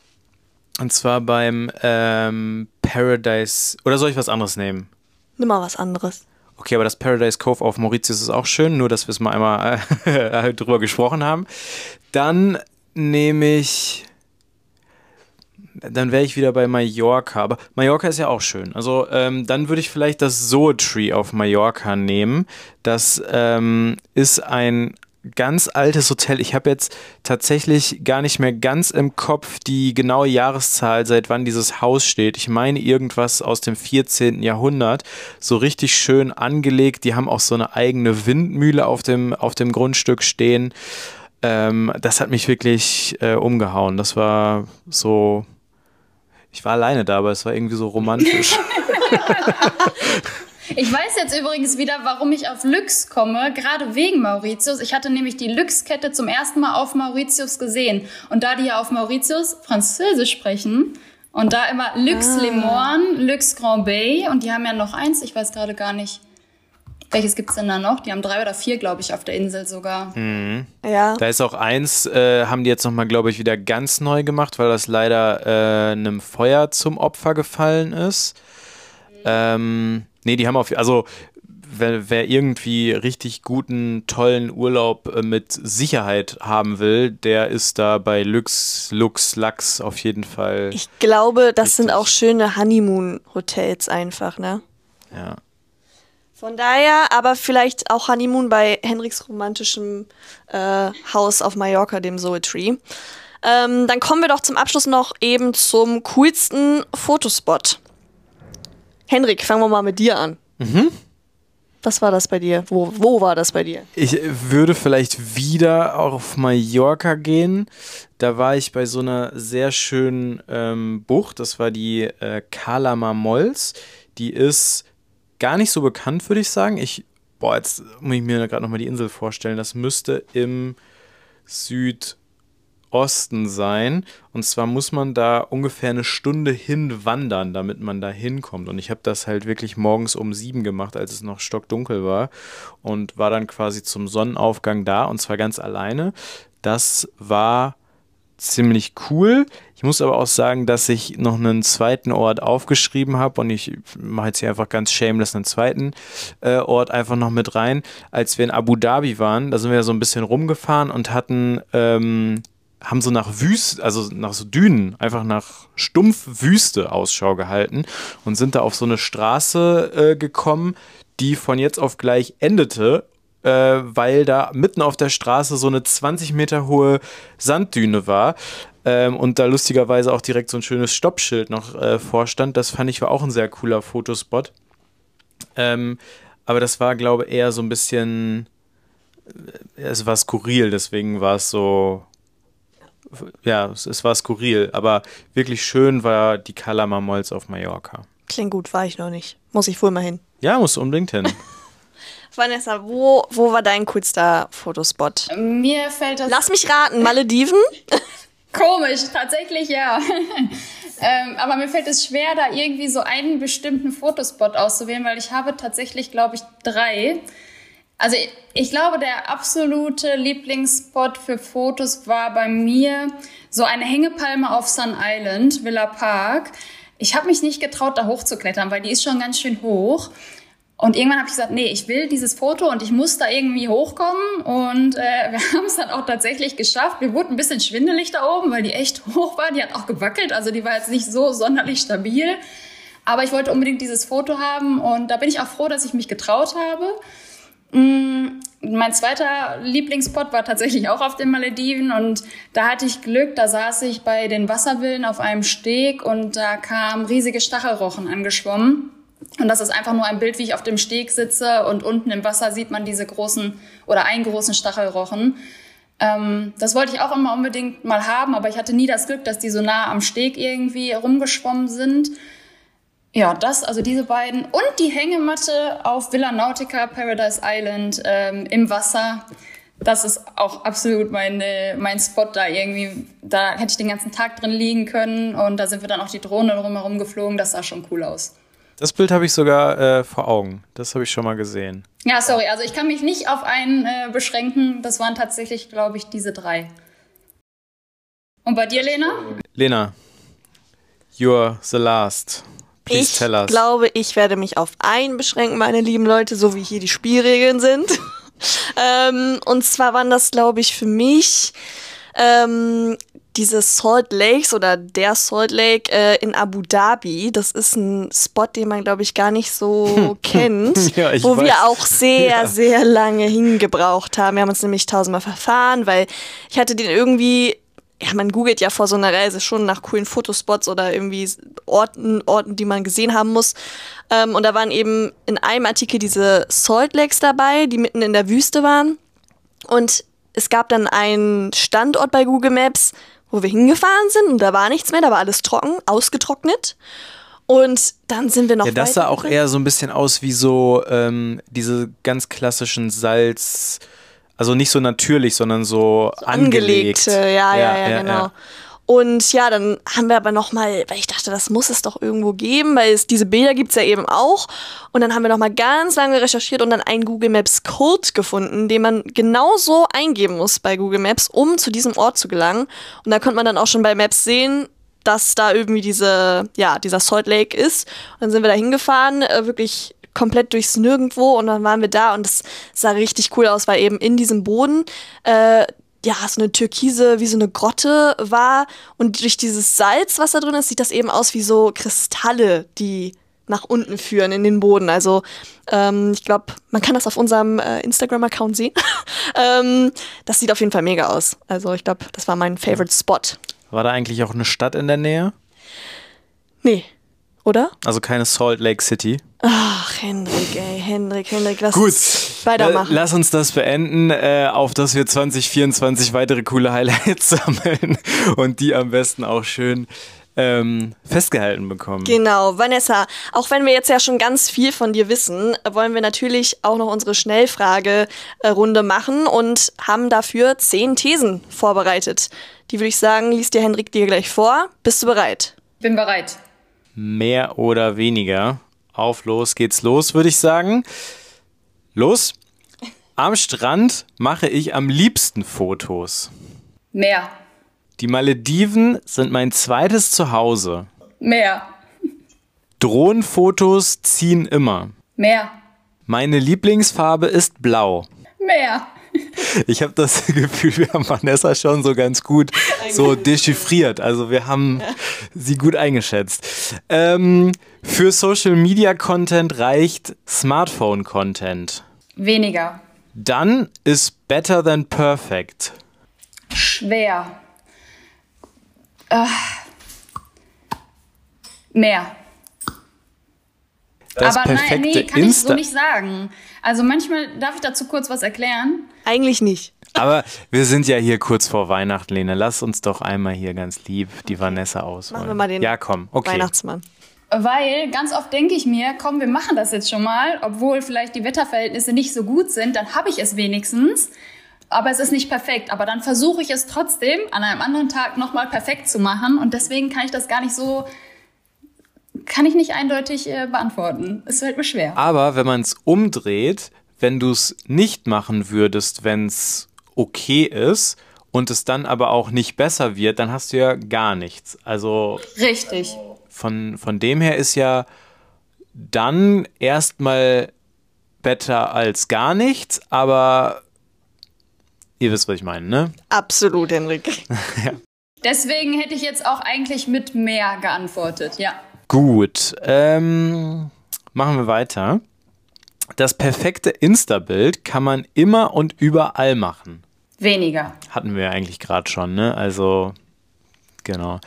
Und zwar beim ähm, Paradise. Oder soll ich was anderes nehmen? Nimm mal was anderes. Okay, aber das Paradise Cove auf Mauritius ist auch schön, nur dass wir es mal einmal äh, drüber gesprochen haben. Dann nehme ich. dann wäre ich wieder bei Mallorca. Aber Mallorca ist ja auch schön. Also ähm, dann würde ich vielleicht das Zoetree auf Mallorca nehmen. Das ähm, ist ein ganz altes Hotel. Ich habe jetzt tatsächlich gar nicht mehr ganz im Kopf die genaue Jahreszahl, seit wann dieses Haus steht. Ich meine irgendwas aus dem 14. Jahrhundert. So richtig schön angelegt. Die haben auch so eine eigene Windmühle auf dem, auf dem Grundstück stehen. Ähm, das hat mich wirklich äh, umgehauen. Das war so. Ich war alleine da, aber es war irgendwie so romantisch. Ich weiß jetzt übrigens wieder, warum ich auf Lux komme, gerade wegen Mauritius. Ich hatte nämlich die Lux-Kette zum ersten Mal auf Mauritius gesehen. Und da die ja auf Mauritius Französisch sprechen und da immer Lux ah. Le Morne, Lux Grand Bay und die haben ja noch eins, ich weiß gerade gar nicht. Welches gibt's denn da noch? Die haben drei oder vier, glaube ich, auf der Insel sogar. Mhm. Ja. Da ist auch eins, äh, haben die jetzt nochmal, glaube ich, wieder ganz neu gemacht, weil das leider äh, einem Feuer zum Opfer gefallen ist. Mhm. Ähm, Nee, die haben auf, also wer, wer, irgendwie richtig guten, tollen Urlaub äh, mit Sicherheit haben will, der ist da bei Lux, Lux, Lux auf jeden Fall. Ich glaube, das richtig. sind auch schöne Honeymoon-Hotels einfach, ne? Ja. Von daher, aber vielleicht auch Honeymoon bei Henriks romantischem äh, Haus auf Mallorca, dem Zoetree. Ähm, dann kommen wir doch zum Abschluss noch eben zum coolsten Fotospot. Henrik, fangen wir mal mit dir an. Mhm. Was war das bei dir? Wo, wo war das bei dir? Ich würde vielleicht wieder auf Mallorca gehen. Da war ich bei so einer sehr schönen ähm, Bucht. Das war die äh, Calama Molls. Die ist gar nicht so bekannt, würde ich sagen. Ich, boah, jetzt muss ich mir gerade nochmal die Insel vorstellen. Das müsste im Süd Osten sein. Und zwar muss man da ungefähr eine Stunde hinwandern, damit man da hinkommt. Und ich habe das halt wirklich morgens um sieben gemacht, als es noch stockdunkel war. Und war dann quasi zum Sonnenaufgang da und zwar ganz alleine. Das war ziemlich cool. Ich muss aber auch sagen, dass ich noch einen zweiten Ort aufgeschrieben habe und ich mache jetzt hier einfach ganz shameless einen zweiten äh, Ort einfach noch mit rein. Als wir in Abu Dhabi waren, da sind wir so ein bisschen rumgefahren und hatten ähm, haben so nach Wüste, also nach so Dünen, einfach nach Stumpfwüste Ausschau gehalten und sind da auf so eine Straße äh, gekommen, die von jetzt auf gleich endete, äh, weil da mitten auf der Straße so eine 20 Meter hohe Sanddüne war. Ähm, und da lustigerweise auch direkt so ein schönes Stoppschild noch äh, vorstand. Das fand ich war auch ein sehr cooler Fotospot. Ähm, aber das war, glaube ich, eher so ein bisschen. Äh, es war skurril, deswegen war es so ja, es, es, war skurril, aber wirklich schön war die Calama Molls auf Mallorca. Klingt gut, war ich noch nicht. Muss ich wohl mal hin. Ja, muss unbedingt hin. Vanessa, wo, wo war dein coolster Fotospot? Mir fällt das. Lass mich raten, Malediven? Komisch, tatsächlich ja. ähm, aber mir fällt es schwer, da irgendwie so einen bestimmten Fotospot auszuwählen, weil ich habe tatsächlich, glaube ich, drei. Also ich glaube, der absolute Lieblingsspot für Fotos war bei mir so eine Hängepalme auf Sun Island, Villa Park. Ich habe mich nicht getraut, da hochzuklettern, weil die ist schon ganz schön hoch. Und irgendwann habe ich gesagt, nee, ich will dieses Foto und ich muss da irgendwie hochkommen. Und äh, wir haben es dann auch tatsächlich geschafft. Wir wurden ein bisschen schwindelig da oben, weil die echt hoch war. Die hat auch gewackelt, also die war jetzt nicht so sonderlich stabil. Aber ich wollte unbedingt dieses Foto haben und da bin ich auch froh, dass ich mich getraut habe. Mm, mein zweiter Lieblingsspot war tatsächlich auch auf den Malediven und da hatte ich Glück, da saß ich bei den Wasserwillen auf einem Steg und da kamen riesige Stachelrochen angeschwommen. Und das ist einfach nur ein Bild, wie ich auf dem Steg sitze und unten im Wasser sieht man diese großen oder einen großen Stachelrochen. Ähm, das wollte ich auch immer unbedingt mal haben, aber ich hatte nie das Glück, dass die so nah am Steg irgendwie rumgeschwommen sind. Ja, das, also diese beiden. Und die Hängematte auf Villa Nautica Paradise Island ähm, im Wasser. Das ist auch absolut meine, mein Spot da irgendwie. Da hätte ich den ganzen Tag drin liegen können. Und da sind wir dann auch die Drohne drumherum geflogen. Das sah schon cool aus. Das Bild habe ich sogar äh, vor Augen. Das habe ich schon mal gesehen. Ja, sorry. Also ich kann mich nicht auf einen äh, beschränken. Das waren tatsächlich, glaube ich, diese drei. Und bei dir, Lena? Lena, you're the last. Please ich glaube, ich werde mich auf einen beschränken, meine lieben Leute, so wie hier die Spielregeln sind. ähm, und zwar waren das, glaube ich, für mich ähm, diese Salt Lakes oder der Salt Lake äh, in Abu Dhabi. Das ist ein Spot, den man, glaube ich, gar nicht so kennt, Ja, wo weiß. wir auch sehr, Ja. sehr lange hingebraucht haben. Wir haben uns nämlich tausendmal verfahren, weil ich hatte den irgendwie, ja, man googelt ja vor so einer Reise schon nach coolen Fotospots oder irgendwie Orten, Orten, die man gesehen haben muss. Ähm, und da waren eben in einem Artikel diese Salt Lakes dabei, die mitten in der Wüste waren. Und es gab dann einen Standort bei Google Maps, wo wir hingefahren sind und da war nichts mehr, da war alles trocken, ausgetrocknet. Und dann sind wir noch Ja, das sah auch weitergegangen. eher so ein bisschen aus wie so ähm, diese ganz klassischen Salz, also nicht so natürlich, sondern so angelegt. angelegte, ja, ja, ja, genau. Und ja, dann haben wir aber noch mal, weil ich dachte, das muss es doch irgendwo geben, weil es diese Bilder gibt's ja eben auch. Und dann haben wir noch mal ganz lange recherchiert und dann einen Google Maps Code gefunden, den man genauso eingeben muss bei Google Maps, um zu diesem Ort zu gelangen. Und da konnte man dann auch schon bei Maps sehen, dass da irgendwie diese, ja, dieser Salt Lake ist. Und dann sind wir da hingefahren, äh, wirklich komplett durchs Nirgendwo und dann waren wir da und es sah richtig cool aus, weil eben in diesem Boden äh, ja, so eine türkise, wie so eine Grotte war. Und durch dieses Salz, was da drin ist, sieht das eben aus wie so Kristalle, die nach unten führen in den Boden. Also ähm, ich glaube, man kann das auf unserem äh, Instagram-Account sehen. ähm, das sieht auf jeden Fall mega aus. Also ich glaube, das war mein Favorite Spot. War da eigentlich auch eine Stadt in der Nähe? Nee, oder? Also keine Salt Lake City. Ach, Hendrik, ey, Hendrik, Hendrik, lass Gut, uns weitermachen. Äh, lass uns das beenden, äh, auf dass wir 2024 weitere coole Highlights sammeln und die am besten auch schön ähm, festgehalten bekommen. Genau, Vanessa, auch wenn wir jetzt ja schon ganz viel von dir wissen, wollen wir natürlich auch noch unsere Schnellfrage-Runde machen und haben dafür zehn Thesen vorbereitet. Die würde ich sagen, liest dir Hendrik dir gleich vor. Bist du bereit? Bin bereit. Mehr oder weniger. Auf los geht's los, würde ich sagen. Los. Am Strand mache ich am liebsten Fotos. Mehr. Die Malediven sind mein zweites Zuhause. Mehr. Drohnenfotos ziehen immer. Mehr. Meine Lieblingsfarbe ist blau. Mehr. Ich habe das Gefühl, wir haben Vanessa schon so ganz gut so dechiffriert. Also wir haben sie gut eingeschätzt. Ähm, für Social Media Content reicht Smartphone Content. Weniger. Dann ist better than perfect. Schwer. Äh. Mehr. Das Aber nein, perfekte nee, kann ich so Insta. nicht sagen. Also manchmal, darf ich dazu kurz was erklären? Eigentlich nicht. Aber wir sind ja hier kurz vor Weihnachten, Lene. Lass uns doch einmal hier ganz lieb die Vanessa ausholen. Machen wir mal den Ja, komm. Okay. Weihnachtsmann. Weil ganz oft denke ich mir, komm, wir machen das jetzt schon mal, obwohl vielleicht die Wetterverhältnisse nicht so gut sind, dann habe ich es wenigstens. Aber es ist nicht perfekt. Aber dann versuche ich es trotzdem an einem anderen Tag nochmal perfekt zu machen. Und deswegen kann ich das gar nicht so, kann ich nicht eindeutig äh, beantworten. Es fällt mir schwer. Aber wenn man es umdreht, wenn du es nicht machen würdest, wenn es okay ist und es dann aber auch nicht besser wird, dann hast du ja gar nichts. Also Richtig. von, von dem her ist ja dann erstmal besser als gar nichts, aber ihr wisst, was ich meine, ne? Absolut, Hendrik. Deswegen hätte ich jetzt auch eigentlich mit mehr geantwortet. Ja. Gut, ähm, machen wir weiter. Das perfekte Insta-Bild kann man immer und überall machen. Weniger. Hatten wir ja eigentlich gerade schon, ne? Also, genau.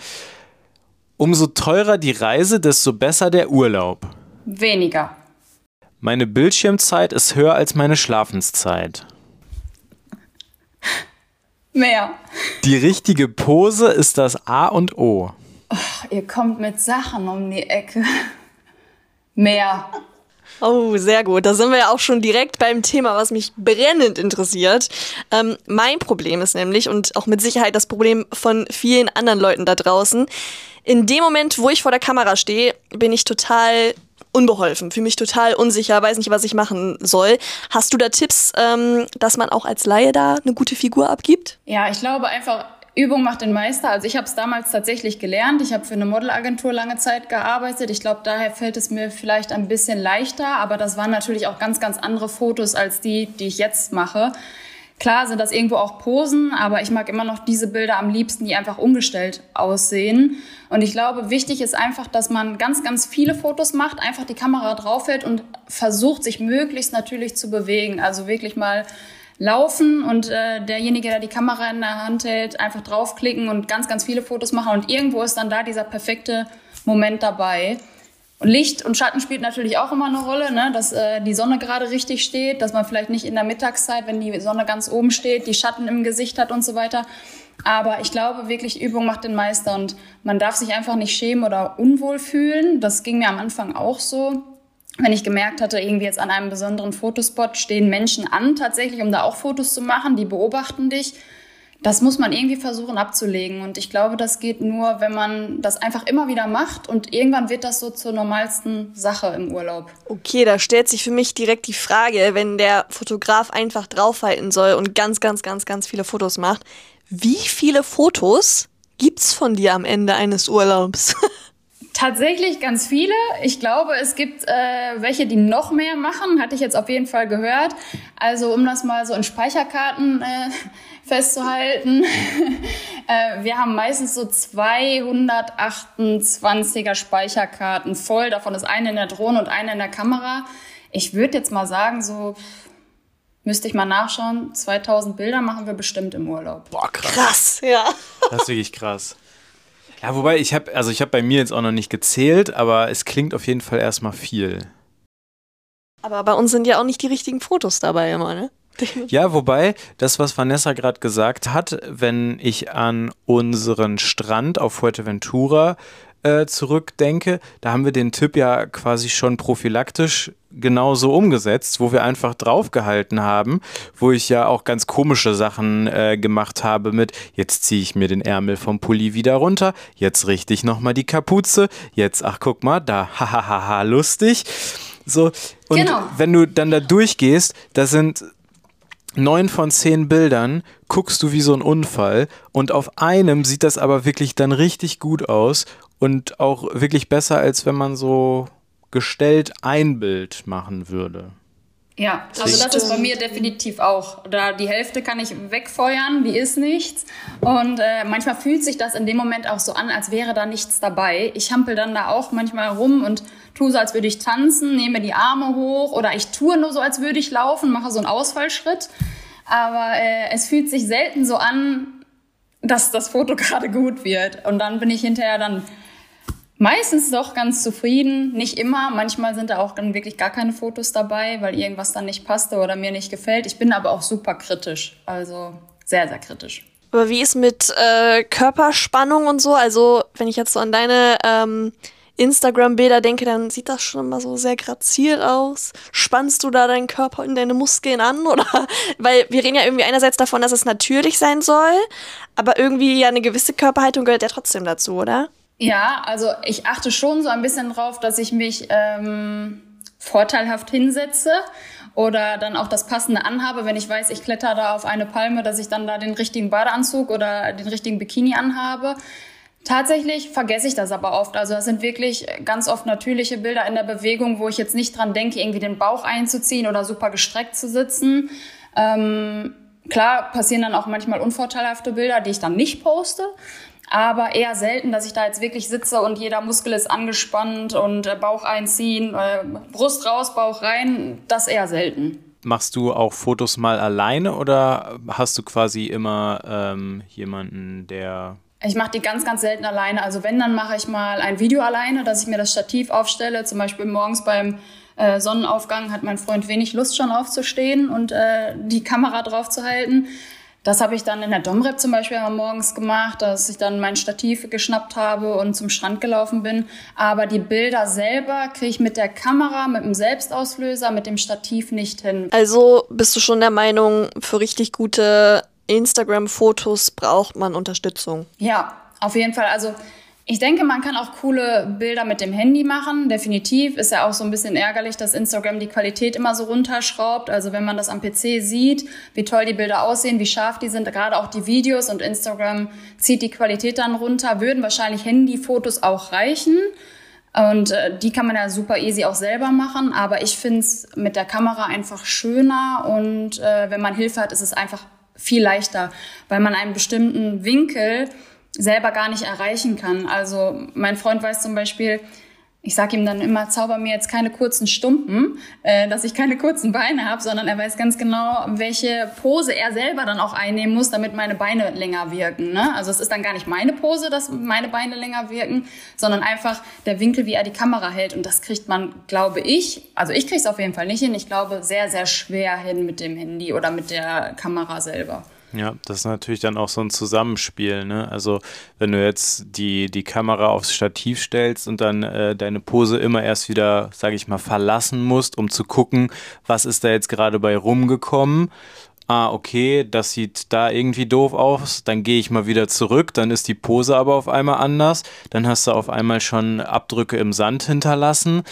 Umso teurer die Reise, desto besser der Urlaub. Weniger. Meine Bildschirmzeit ist höher als meine Schlafenszeit. Mehr. Die richtige Pose ist das A und O. Ihr kommt mit Sachen um die Ecke. Mehr. Oh, sehr gut. Da sind wir ja auch schon direkt beim Thema, was mich brennend interessiert. Ähm, mein Problem ist nämlich, und auch mit Sicherheit das Problem von vielen anderen Leuten da draußen, in dem Moment, wo ich vor der Kamera stehe, bin ich total unbeholfen, fühle mich total unsicher, weiß nicht, was ich machen soll. Hast du da Tipps, ähm, dass man auch als Laie da eine gute Figur abgibt? Ja, ich glaube einfach, Übung macht den Meister. Also ich habe es damals tatsächlich gelernt. Ich habe für eine Modelagentur lange Zeit gearbeitet. Ich glaube, daher fällt es mir vielleicht ein bisschen leichter. Aber das waren natürlich auch ganz, ganz andere Fotos als die, die ich jetzt mache. Klar sind das irgendwo auch Posen, aber ich mag immer noch diese Bilder am liebsten, die einfach umgestellt aussehen. Und ich glaube, wichtig ist einfach, dass man ganz, ganz viele Fotos macht, einfach die Kamera draufhält und versucht, sich möglichst natürlich zu bewegen. Also wirklich mal laufen und äh, derjenige, der die Kamera in der Hand hält, einfach draufklicken und ganz, ganz viele Fotos machen. Und irgendwo ist dann da dieser perfekte Moment dabei. Und Licht und Schatten spielt natürlich auch immer eine Rolle, ne? dass äh, die Sonne gerade richtig steht, dass man vielleicht nicht in der Mittagszeit, wenn die Sonne ganz oben steht, die Schatten im Gesicht hat und so weiter. Aber ich glaube wirklich, Übung macht den Meister und man darf sich einfach nicht schämen oder unwohl fühlen. Das ging mir am Anfang auch so. Wenn ich gemerkt hatte, irgendwie jetzt an einem besonderen Fotospot stehen Menschen an, tatsächlich, um da auch Fotos zu machen, die beobachten dich das muss man irgendwie versuchen abzulegen. Und ich glaube, das geht nur, wenn man das einfach immer wieder macht und irgendwann wird das so zur normalsten Sache im Urlaub. Okay, da stellt sich für mich direkt die Frage, wenn der Fotograf einfach draufhalten soll und ganz, ganz, ganz, ganz viele Fotos macht, wie viele Fotos gibt's von dir am Ende eines Urlaubs? Tatsächlich ganz viele. Ich glaube, es gibt äh, welche, die noch mehr machen, hatte ich jetzt auf jeden Fall gehört. Also um das mal so in Speicherkarten äh, festzuhalten. äh, wir haben meistens so 228er Speicherkarten voll. Davon ist eine in der Drohne und eine in der Kamera. Ich würde jetzt mal sagen, so müsste ich mal nachschauen, 2000 Bilder machen wir bestimmt im Urlaub. Boah, krass. Krass, ja. Das ist wirklich krass. Ja, wobei ich habe, also ich habe bei mir jetzt auch noch nicht gezählt, aber es klingt auf jeden Fall erstmal viel. Aber bei uns sind ja auch nicht die richtigen Fotos dabei immer, ne? Ja, wobei, das, was Vanessa gerade gesagt hat, wenn ich an unseren Strand auf Fuerteventura äh, zurückdenke, da haben wir den Tipp ja quasi schon prophylaktisch genauso umgesetzt, wo wir einfach draufgehalten haben, wo ich ja auch ganz komische Sachen äh, gemacht habe mit, jetzt ziehe ich mir den Ärmel vom Pulli wieder runter, jetzt richte ich nochmal die Kapuze, jetzt, ach guck mal, da, hahaha, lustig. So, und genau. wenn du dann da durchgehst, da sind neun von zehn Bildern guckst du wie so ein Unfall und auf einem sieht das aber wirklich dann richtig gut aus und auch wirklich besser, als wenn man so gestellt ein Bild machen würde. Ja, also das ist bei mir definitiv auch. Da die Hälfte kann ich wegfeuern, die ist nichts. Und äh, manchmal fühlt sich das in dem Moment auch so an, als wäre da nichts dabei. Ich hampel dann da auch manchmal rum und tue so, als würde ich tanzen, nehme die Arme hoch oder ich tue nur so, als würde ich laufen, mache so einen Ausfallschritt. Aber äh, es fühlt sich selten so an, dass das Foto gerade gut wird. Und dann bin ich hinterher dann meistens doch ganz zufrieden. Nicht immer. Manchmal sind da auch dann wirklich gar keine Fotos dabei, weil irgendwas dann nicht passte oder mir nicht gefällt. Ich bin aber auch super kritisch. Also sehr, sehr kritisch. Aber wie ist mit äh, Körperspannung und so? Also, wenn ich jetzt so an deine ähm, Instagram-Bilder denke, dann sieht das schon immer so sehr graziert aus. Spannst du da deinen Körper in deine Muskeln an? Oder weil wir reden ja irgendwie einerseits davon, dass es natürlich sein soll, aber irgendwie ja eine gewisse Körperhaltung gehört ja trotzdem dazu, oder? Ja, also ich achte schon so ein bisschen drauf, dass ich mich ähm, vorteilhaft hinsetze oder dann auch das Passende anhabe, wenn ich weiß, ich kletter da auf eine Palme, dass ich dann da den richtigen Badeanzug oder den richtigen Bikini anhabe. Tatsächlich vergesse ich das aber oft. Also das sind wirklich ganz oft natürliche Bilder in der Bewegung, wo ich jetzt nicht dran denke, irgendwie den Bauch einzuziehen oder super gestreckt zu sitzen. Ähm, klar passieren dann auch manchmal unvorteilhafte Bilder, die ich dann nicht poste aber eher selten, dass ich da jetzt wirklich sitze und jeder Muskel ist angespannt und äh, Bauch einziehen, äh, Brust raus, Bauch rein, das eher selten. Machst du auch Fotos mal alleine oder hast du quasi immer ähm, jemanden, der ich mache die ganz, ganz selten alleine. Also wenn, dann mache ich mal ein Video alleine, dass ich mir das Stativ aufstelle. Zum Beispiel morgens beim äh, Sonnenaufgang hat mein Freund wenig Lust schon aufzustehen und äh, die Kamera drauf zu halten. Das habe ich dann in der Domrep zum Beispiel morgens gemacht, dass ich dann mein Stativ geschnappt habe und zum Strand gelaufen bin. Aber die Bilder selber kriege ich mit der Kamera, mit dem Selbstauslöser, mit dem Stativ nicht hin. Also bist du schon der Meinung, für richtig gute Instagram-Fotos braucht man Unterstützung? Ja, auf jeden Fall. Also ich denke, man kann auch coole Bilder mit dem Handy machen, definitiv. Ist ja auch so ein bisschen ärgerlich, dass Instagram die Qualität immer so runterschraubt. Also wenn man das am PC sieht, wie toll die Bilder aussehen, wie scharf die sind, gerade auch die Videos und Instagram zieht die Qualität dann runter, würden wahrscheinlich Handyfotos auch reichen. Und äh, die kann man ja super easy auch selber machen. Aber ich finde es mit der Kamera einfach schöner und äh, wenn man Hilfe hat, ist es einfach viel leichter, weil man einen bestimmten Winkel selber gar nicht erreichen kann. Also mein Freund weiß zum Beispiel, ich sage ihm dann immer, zauber mir jetzt keine kurzen Stumpen, äh, dass ich keine kurzen Beine habe, sondern er weiß ganz genau, welche Pose er selber dann auch einnehmen muss, damit meine Beine länger wirken. Ne? Also es ist dann gar nicht meine Pose, dass meine Beine länger wirken, sondern einfach der Winkel, wie er die Kamera hält. Und das kriegt man, glaube ich, also ich kriege es auf jeden Fall nicht hin, ich glaube sehr, sehr schwer hin mit dem Handy oder mit der Kamera selber. Ja, das ist natürlich dann auch so ein Zusammenspiel. Ne? Also wenn du jetzt die, die Kamera aufs Stativ stellst und dann äh, deine Pose immer erst wieder, sage ich mal, verlassen musst, um zu gucken, was ist da jetzt gerade bei rumgekommen. Ah, okay, das sieht da irgendwie doof aus. Dann gehe ich mal wieder zurück. Dann ist die Pose aber auf einmal anders. Dann hast du auf einmal schon Abdrücke im Sand hinterlassen.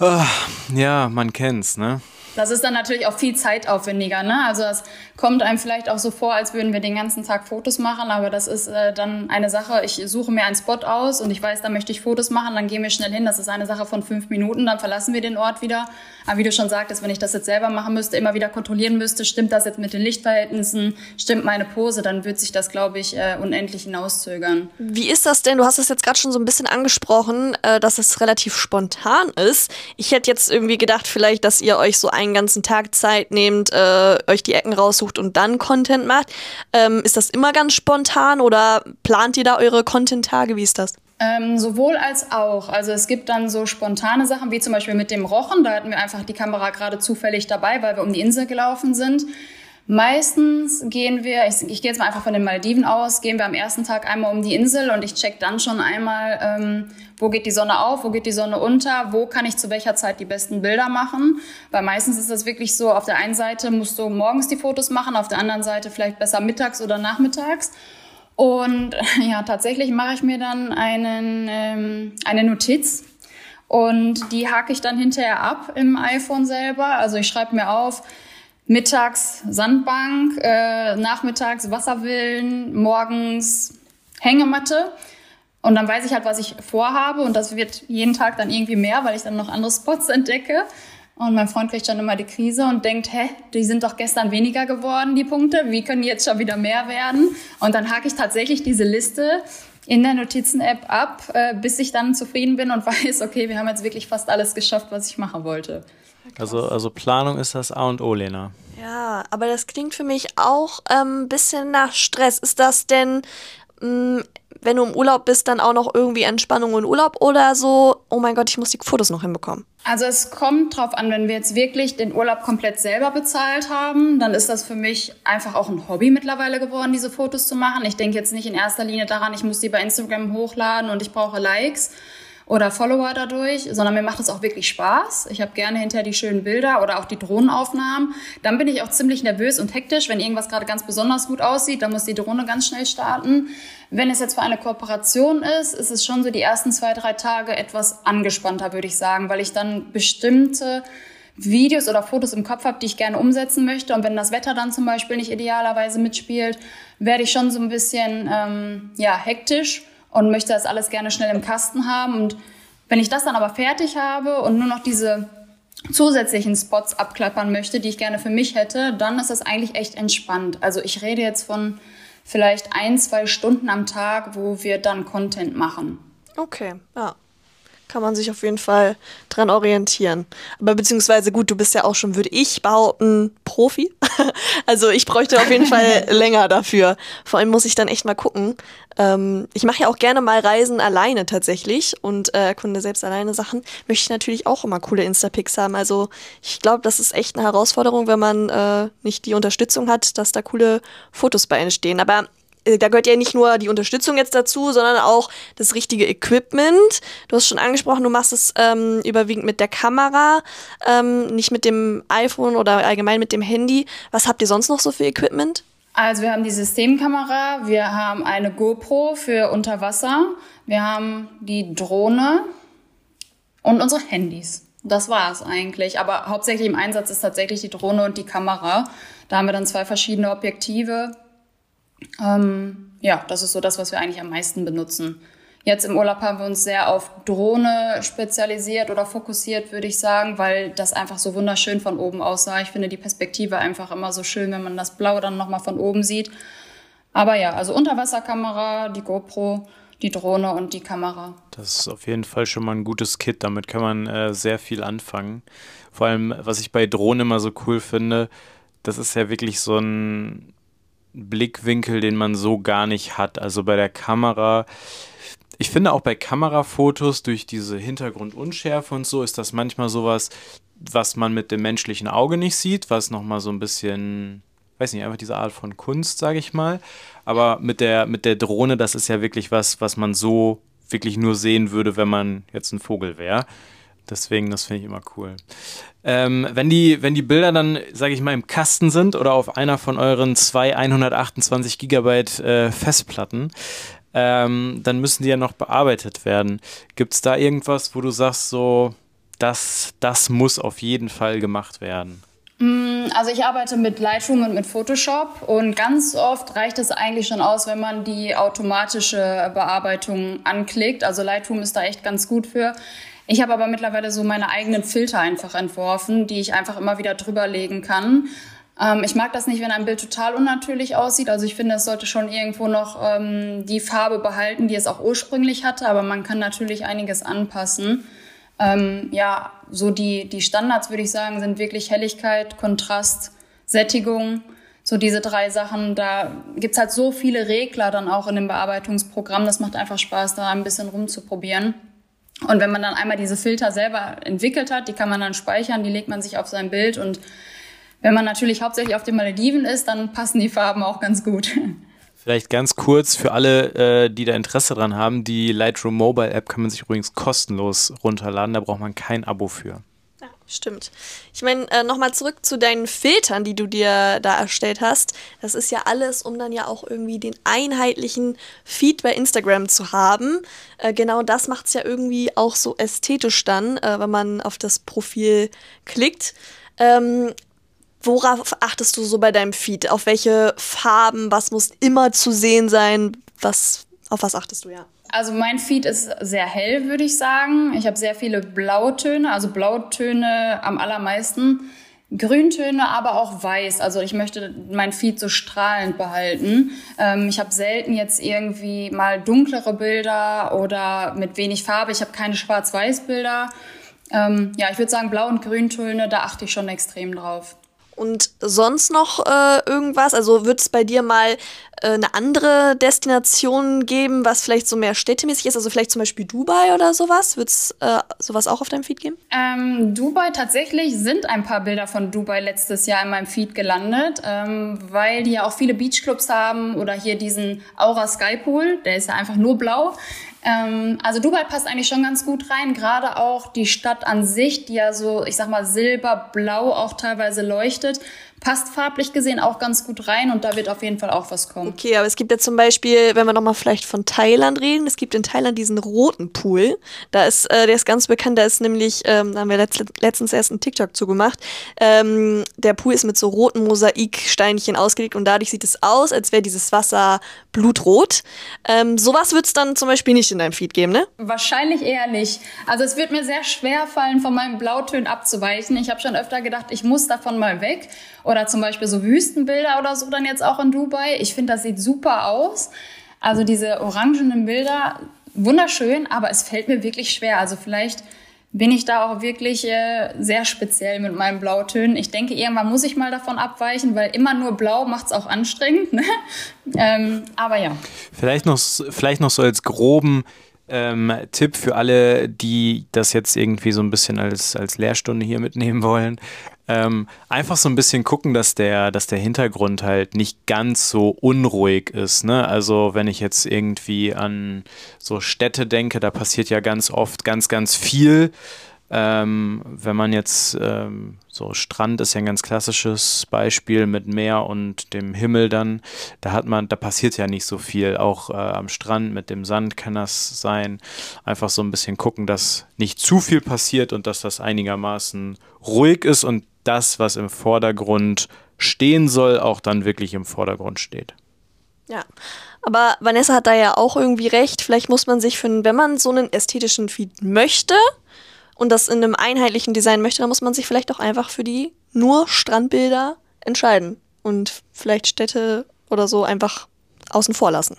Ah, ja, man kennt's, ne? Das ist dann natürlich auch viel zeitaufwendiger. Ne? Also es kommt einem vielleicht auch so vor, als würden wir den ganzen Tag Fotos machen, aber das ist äh, dann eine Sache. Ich suche mir einen Spot aus und ich weiß, da möchte ich Fotos machen, dann gehen wir schnell hin. Das ist eine Sache von fünf Minuten, dann verlassen wir den Ort wieder. Aber wie du schon sagtest, wenn ich das jetzt selber machen müsste, immer wieder kontrollieren müsste, stimmt das jetzt mit den Lichtverhältnissen, stimmt meine Pose, dann wird sich das, glaube ich, äh, unendlich hinauszögern. Wie ist das denn? Du hast es jetzt gerade schon so ein bisschen angesprochen, äh, dass es relativ spontan ist. Ich hätte jetzt irgendwie gedacht, vielleicht, dass ihr euch so ein einen ganzen Tag Zeit nehmt, äh, euch die Ecken raussucht und dann Content macht. Ähm, ist das immer ganz spontan oder plant ihr da eure Content-Tage? Wie ist das? Ähm, sowohl als auch. Also es gibt dann so spontane Sachen, wie zum Beispiel mit dem Rochen. Da hatten wir einfach die Kamera gerade zufällig dabei, weil wir um die Insel gelaufen sind. Meistens gehen wir, ich, ich gehe jetzt mal einfach von den Maldiven aus, gehen wir am ersten Tag einmal um die Insel und ich check dann schon einmal, ähm, wo geht die Sonne auf, wo geht die Sonne unter, wo kann ich zu welcher Zeit die besten Bilder machen. Weil meistens ist das wirklich so, auf der einen Seite musst du morgens die Fotos machen, auf der anderen Seite vielleicht besser mittags oder nachmittags. Und ja, tatsächlich mache ich mir dann einen, ähm, eine Notiz und die hake ich dann hinterher ab im iPhone selber. Also ich schreibe mir auf, mittags Sandbank, äh, nachmittags Wasserwillen, morgens Hängematte. Und dann weiß ich halt, was ich vorhabe. Und das wird jeden Tag dann irgendwie mehr, weil ich dann noch andere Spots entdecke. Und mein Freund kriegt dann immer die Krise und denkt, hä, die sind doch gestern weniger geworden, die Punkte. Wie können die jetzt schon wieder mehr werden? Und dann hake ich tatsächlich diese Liste in der Notizen-App ab, äh, bis ich dann zufrieden bin und weiß, okay, wir haben jetzt wirklich fast alles geschafft, was ich machen wollte. Also, also Planung ist das A und O, Lena. Ja, aber das klingt für mich auch ein ähm, bisschen nach Stress. Ist das denn, mm, wenn du im Urlaub bist, dann auch noch irgendwie Entspannung und Urlaub oder so, oh mein Gott, ich muss die Fotos noch hinbekommen? Also es kommt drauf an, wenn wir jetzt wirklich den Urlaub komplett selber bezahlt haben, dann ist das für mich einfach auch ein Hobby mittlerweile geworden, diese Fotos zu machen. Ich denke jetzt nicht in erster Linie daran, ich muss die bei Instagram hochladen und ich brauche Likes, oder Follower dadurch, sondern mir macht es auch wirklich Spaß. Ich habe gerne hinterher die schönen Bilder oder auch die Drohnenaufnahmen. Dann bin ich auch ziemlich nervös und hektisch, wenn irgendwas gerade ganz besonders gut aussieht, dann muss die Drohne ganz schnell starten. Wenn es jetzt für eine Kooperation ist, ist es schon so die ersten zwei, drei Tage etwas angespannter, würde ich sagen, weil ich dann bestimmte Videos oder Fotos im Kopf habe, die ich gerne umsetzen möchte. Und wenn das Wetter dann zum Beispiel nicht idealerweise mitspielt, werde ich schon so ein bisschen ähm, ja, hektisch und möchte das alles gerne schnell im Kasten haben. Und wenn ich das dann aber fertig habe und nur noch diese zusätzlichen Spots abklappern möchte, die ich gerne für mich hätte, dann ist das eigentlich echt entspannt. Also ich rede jetzt von vielleicht ein, zwei Stunden am Tag, wo wir dann Content machen. Okay, ja kann man sich auf jeden Fall dran orientieren. Aber beziehungsweise gut, du bist ja auch schon, würde ich behaupten, Profi. also ich bräuchte auf jeden Fall länger dafür. Vor allem muss ich dann echt mal gucken. Ähm, ich mache ja auch gerne mal Reisen alleine tatsächlich und äh, erkunde selbst alleine Sachen. Möchte ich natürlich auch immer coole Instapics haben. Also ich glaube, das ist echt eine Herausforderung, wenn man äh, nicht die Unterstützung hat, dass da coole Fotos bei entstehen. Aber da gehört ja nicht nur die Unterstützung jetzt dazu, sondern auch das richtige Equipment. Du hast schon angesprochen, du machst es ähm, überwiegend mit der Kamera, ähm, nicht mit dem iPhone oder allgemein mit dem Handy. Was habt ihr sonst noch so für Equipment? Also wir haben die Systemkamera, wir haben eine GoPro für Unterwasser, wir haben die Drohne und unsere Handys. Das war es eigentlich. Aber hauptsächlich im Einsatz ist tatsächlich die Drohne und die Kamera. Da haben wir dann zwei verschiedene Objektive, ähm, ja, das ist so das, was wir eigentlich am meisten benutzen. Jetzt im Urlaub haben wir uns sehr auf Drohne spezialisiert oder fokussiert, würde ich sagen, weil das einfach so wunderschön von oben aussah. Ich finde die Perspektive einfach immer so schön, wenn man das Blau dann nochmal von oben sieht. Aber ja, also Unterwasserkamera, die GoPro, die Drohne und die Kamera. Das ist auf jeden Fall schon mal ein gutes Kit. Damit kann man äh, sehr viel anfangen. Vor allem, was ich bei Drohnen immer so cool finde, das ist ja wirklich so ein Blickwinkel, den man so gar nicht hat. Also bei der Kamera. Ich finde auch bei Kamerafotos durch diese Hintergrundunschärfe und so ist das manchmal sowas, was man mit dem menschlichen Auge nicht sieht, was nochmal so ein bisschen weiß nicht, einfach diese Art von Kunst, sage ich mal. Aber mit der, mit der Drohne, das ist ja wirklich was, was man so wirklich nur sehen würde, wenn man jetzt ein Vogel wäre. Deswegen, das finde ich immer cool. Ähm, wenn, die, wenn die Bilder dann, sage ich mal, im Kasten sind oder auf einer von euren zwei 128 Gigabyte äh, Festplatten, ähm, dann müssen die ja noch bearbeitet werden. Gibt es da irgendwas, wo du sagst, so, das, das muss auf jeden Fall gemacht werden? Mm, also ich arbeite mit Lightroom und mit Photoshop und ganz oft reicht es eigentlich schon aus, wenn man die automatische Bearbeitung anklickt. Also Lightroom ist da echt ganz gut für. Ich habe aber mittlerweile so meine eigenen Filter einfach entworfen, die ich einfach immer wieder drüber legen kann. Ähm, ich mag das nicht, wenn ein Bild total unnatürlich aussieht. Also ich finde, es sollte schon irgendwo noch ähm, die Farbe behalten, die es auch ursprünglich hatte, aber man kann natürlich einiges anpassen. Ähm, ja, so die, die Standards, würde ich sagen, sind wirklich Helligkeit, Kontrast, Sättigung. So diese drei Sachen, da gibt's halt so viele Regler dann auch in dem Bearbeitungsprogramm. Das macht einfach Spaß, da ein bisschen rumzuprobieren. Und wenn man dann einmal diese Filter selber entwickelt hat, die kann man dann speichern, die legt man sich auf sein Bild und wenn man natürlich hauptsächlich auf den Malediven ist, dann passen die Farben auch ganz gut. Vielleicht ganz kurz für alle, äh, die da Interesse dran haben, die Lightroom Mobile App kann man sich übrigens kostenlos runterladen, da braucht man kein Abo für. Stimmt. Ich meine, äh, nochmal zurück zu deinen Filtern, die du dir da erstellt hast. Das ist ja alles, um dann ja auch irgendwie den einheitlichen Feed bei Instagram zu haben. Äh, genau das macht es ja irgendwie auch so ästhetisch dann, äh, wenn man auf das Profil klickt. Ähm, Worauf achtest du so bei deinem Feed? Auf welche Farben? Was muss immer zu sehen sein? Was, auf was achtest du ja? Also mein Feed ist sehr hell, würde ich sagen. Ich habe sehr viele Blautöne, also Blautöne am allermeisten. Grüntöne, aber auch weiß. Also ich möchte mein Feed so strahlend behalten. Ähm, ich habe selten jetzt irgendwie mal dunklere Bilder oder mit wenig Farbe. Ich habe keine Schwarz-Weiß-Bilder. Ähm, ja, ich würde sagen, Blau- und Grüntöne, da achte ich schon extrem drauf. Und sonst noch äh, irgendwas? Also wird es bei dir mal äh, eine andere Destination geben, was vielleicht so mehr städtemäßig ist? Also vielleicht zum Beispiel Dubai oder sowas? Wird es äh, sowas auch auf deinem Feed geben? Ähm, Dubai tatsächlich sind ein paar Bilder von Dubai letztes Jahr in meinem Feed gelandet, ähm, weil die ja auch viele Beachclubs haben oder hier diesen Aura Sky Pool, der ist ja einfach nur blau. Ähm, also Dubai passt eigentlich schon ganz gut rein, gerade auch die Stadt an sich, die ja so, ich sag mal, silberblau auch teilweise leuchtet passt farblich gesehen auch ganz gut rein und da wird auf jeden Fall auch was kommen. Okay, aber es gibt ja zum Beispiel, wenn wir nochmal vielleicht von Thailand reden, es gibt in Thailand diesen roten Pool. Da ist, äh, der ist ganz bekannt, da ist nämlich, ähm, da haben wir letzt, letztens erst einen TikTok zugemacht. Ähm, der Pool ist mit so roten Mosaiksteinchen ausgelegt und dadurch sieht es aus, als wäre dieses Wasser blutrot. Ähm, sowas wird es dann zum Beispiel nicht in deinem Feed geben, ne? Wahrscheinlich eher nicht. Also es wird mir sehr schwer fallen, von meinem Blautönen abzuweichen. Ich habe schon öfter gedacht, ich muss davon mal weg. Oder zum Beispiel so Wüstenbilder oder so dann jetzt auch in Dubai. Ich finde, das sieht super aus. Also diese orangenen Bilder, wunderschön, aber es fällt mir wirklich schwer. Also vielleicht bin ich da auch wirklich äh, sehr speziell mit meinen Blautönen. Ich denke, irgendwann muss ich mal davon abweichen, weil immer nur blau macht es auch anstrengend. Ne? ähm, aber ja. Vielleicht noch, vielleicht noch so als groben ähm, Tipp für alle, die das jetzt irgendwie so ein bisschen als, als Lehrstunde hier mitnehmen wollen. Ähm, einfach so ein bisschen gucken, dass der, dass der Hintergrund halt nicht ganz so unruhig ist. Ne? Also wenn ich jetzt irgendwie an so Städte denke, da passiert ja ganz oft ganz, ganz viel. Ähm, wenn man jetzt ähm, so Strand ist ja ein ganz klassisches Beispiel mit Meer und dem Himmel dann, da hat man, da passiert ja nicht so viel. Auch äh, am Strand mit dem Sand kann das sein. Einfach so ein bisschen gucken, dass nicht zu viel passiert und dass das einigermaßen ruhig ist und das, was im Vordergrund stehen soll, auch dann wirklich im Vordergrund steht. Ja, aber Vanessa hat da ja auch irgendwie recht. Vielleicht muss man sich für, wenn man so einen ästhetischen Feed möchte und das in einem einheitlichen Design möchte, dann muss man sich vielleicht auch einfach für die nur Strandbilder entscheiden und vielleicht Städte oder so einfach außen vor lassen.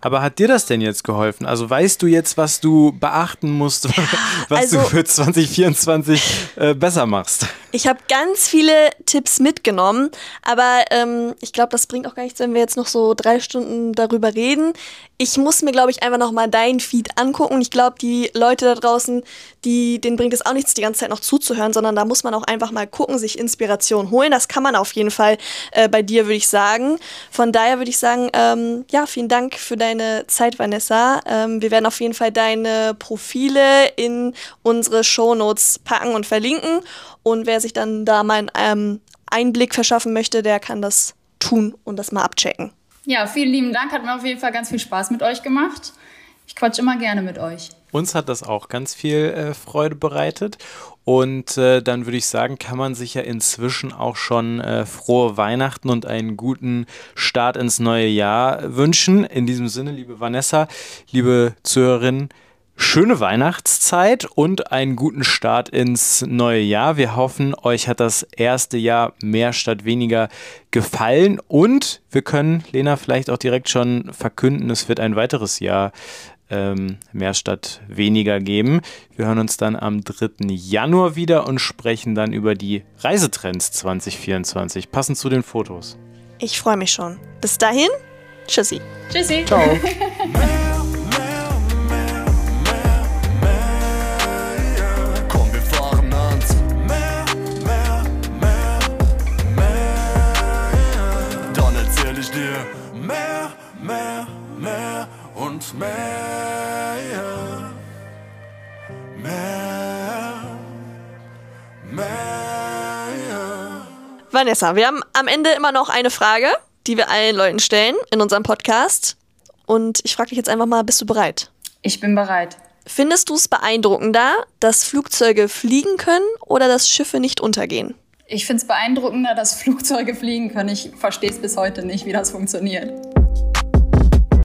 Aber hat dir das denn jetzt geholfen? Also weißt du jetzt, was du beachten musst, was also, du für 2024 äh, besser machst? Ich habe ganz viele Tipps mitgenommen, aber ähm, ich glaube, das bringt auch gar nichts, wenn wir jetzt noch so drei Stunden darüber reden. Ich muss mir, glaube ich, einfach noch mal dein Feed angucken. Ich glaube, die Leute da draußen, die, denen bringt es auch nichts, die ganze Zeit noch zuzuhören, sondern da muss man auch einfach mal gucken, sich Inspiration holen. Das kann man auf jeden Fall äh, bei dir, würde ich sagen. Von daher würde ich sagen, ähm, ja, vielen Dank für deine Zeit, Vanessa. Ähm, wir werden auf jeden Fall deine Profile in unsere Shownotes packen und verlinken. Und wer sich dann da mal einen ähm, Einblick verschaffen möchte, der kann das tun und das mal abchecken. Ja, vielen lieben Dank. Hat mir auf jeden Fall ganz viel Spaß mit euch gemacht. Ich quatsch immer gerne mit euch. Uns hat das auch ganz viel äh, Freude bereitet. Und äh, dann würde ich sagen, kann man sich ja inzwischen auch schon äh, frohe Weihnachten und einen guten Start ins neue Jahr wünschen. In diesem Sinne, liebe Vanessa, liebe Zuhörerinnen, schöne Weihnachtszeit und einen guten Start ins neue Jahr. Wir hoffen, euch hat das erste Jahr mehr statt weniger gefallen und wir können, Lena, vielleicht auch direkt schon verkünden, es wird ein weiteres Jahr ähm, mehr statt weniger geben. Wir hören uns dann am 3. Januar wieder und sprechen dann über die Reisetrends 2024, passend zu den Fotos. Ich freue mich schon. Bis dahin, tschüssi. Tschüssi. Ciao. mehr, mehr, mehr. Vanessa, wir haben am Ende immer noch eine Frage, die wir allen Leuten stellen in unserem Podcast. Und ich frage dich jetzt einfach mal, bist du bereit? Ich bin bereit. Findest du es beeindruckender, dass Flugzeuge fliegen können oder dass Schiffe nicht untergehen? Ich finde es beeindruckender, dass Flugzeuge fliegen können. Ich verstehe es bis heute nicht, wie das funktioniert.